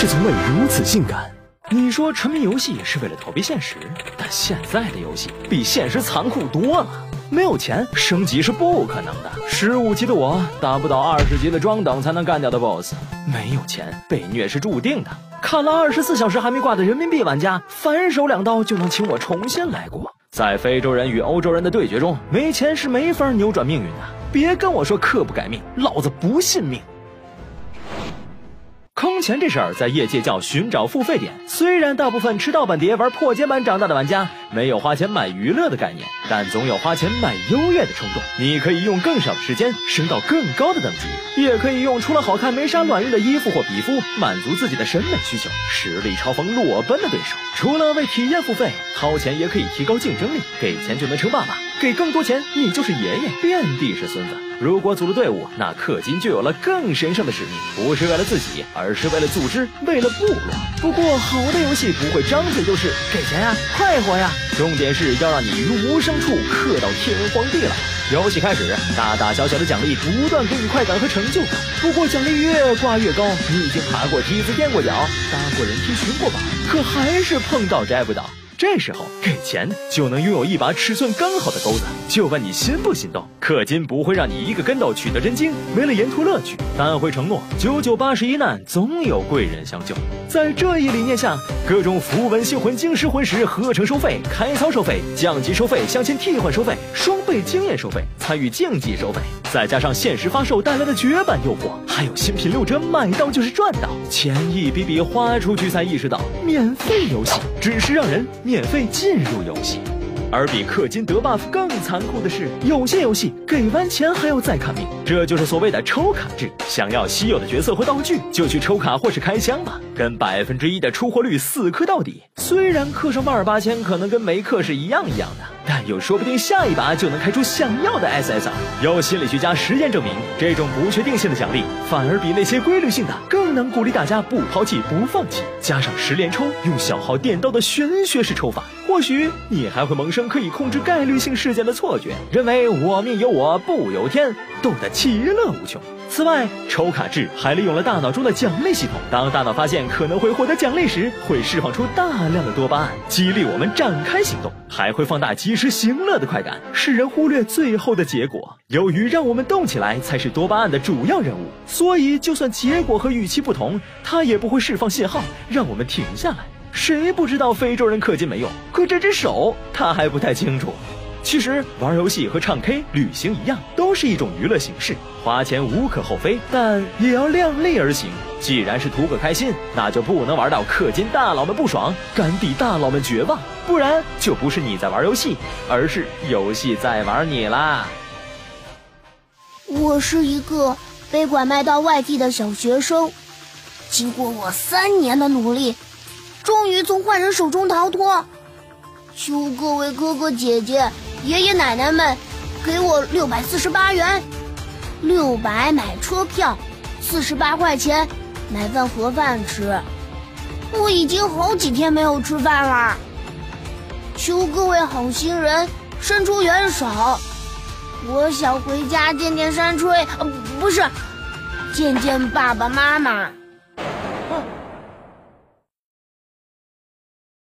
是从未如此性感。你说沉迷游戏是为了逃避现实，但现在的游戏比现实残酷多了。没有钱升级是不可能的。十五级的我打不到二十级的装等才能干掉的 BOSS，没有钱被虐是注定的。看了二十四小时还没挂的人民币玩家，反手两刀就能请我重新来过。在非洲人与欧洲人的对决中，没钱是没法扭转命运的。别跟我说刻不改命，老子不信命。坑钱这事儿在业界叫寻找付费点。虽然大部分吃盗版碟、玩破解版长大的玩家没有花钱买娱乐的概念，但总有花钱买优越的冲动。你可以用更少的时间升到更高的等级，也可以用除了好看没啥卵用的衣服或皮肤满足自己的审美需求，实力嘲讽裸奔的对手。除了为体验付费，掏钱也可以提高竞争力。给钱就能称爸爸？给更多钱，你就是爷爷，遍地是孙子。如果组了队伍，那氪金就有了更神圣的使命，不是为了自己，而是为了组织，为了部落。不过，好的游戏不会张嘴就是给钱呀，快活呀，重点是要让你于无声处，刻到天荒地老。游戏开始，大大小小的奖励不断给你快感和成就感。不过奖励越挂越高，你已经爬过梯子、垫过脚、搭过人梯、寻过宝，可还是碰到摘不到。这时候给钱就能拥有一把尺寸刚好的钩子，就问你心不心动？氪金不会让你一个跟斗取得真经，没了沿途乐趣，但会承诺九九八十一难总有贵人相救。在这一理念下，各种符文、星魂、晶石、魂石合成收费，开仓收费，降级收费，镶嵌替换收费，双倍经验收费，参与竞技收费，再加上限时发售带来的绝版诱惑，还有新品六折，买到就是赚到，钱一笔笔花出去才意识到，免费游戏只是让人。免费进入游戏，而比氪金得 buff 更残酷的是，有些游戏给完钱还要再看命，这就是所谓的抽卡制。想要稀有的角色或道具，就去抽卡或是开箱吧，跟百分之一的出货率死磕到底。虽然氪上万儿八千可能跟没氪是一样一样的，但又说不定下一把就能开出想要的 SSR。有心理学家实验证明，这种不确定性的奖励反而比那些规律性的能鼓励大家不抛弃不放弃。加上十连抽，用小号电刀的玄学式抽法，或许你还会萌生可以控制概率性事件的错觉，认为我命由我不由天，斗得其乐无穷。此外，抽卡制还利用了大脑中的奖励系统。当大脑发现可能会获得奖励时，会释放出大量的多巴胺，激励我们展开行动，还会放大及时行乐的快感，使人忽略最后的结果。由于让我们动起来才是多巴胺的主要任务，所以就算结果和预期不同，它也不会释放信号让我们停下来。谁不知道非洲人氪金没用？可这只手他还不太清楚。其实玩游戏和唱 K、旅行一样，都是一种娱乐形式，花钱无可厚非，但也要量力而行。既然是图个开心，那就不能玩到氪金大佬们不爽，干地大佬们绝望，不然就不是你在玩游戏，而是游戏在玩你啦。我是一个被拐卖到外地的小学生，经过我三年的努力，终于从坏人手中逃脱，求各位哥哥姐姐。爷爷奶奶们，给我六百四十八元，六百买车票，四十八块钱买份盒饭吃。我已经好几天没有吃饭了，求各位好心人伸出援手，我想回家见见山吹，呃，不是，见见爸爸妈妈。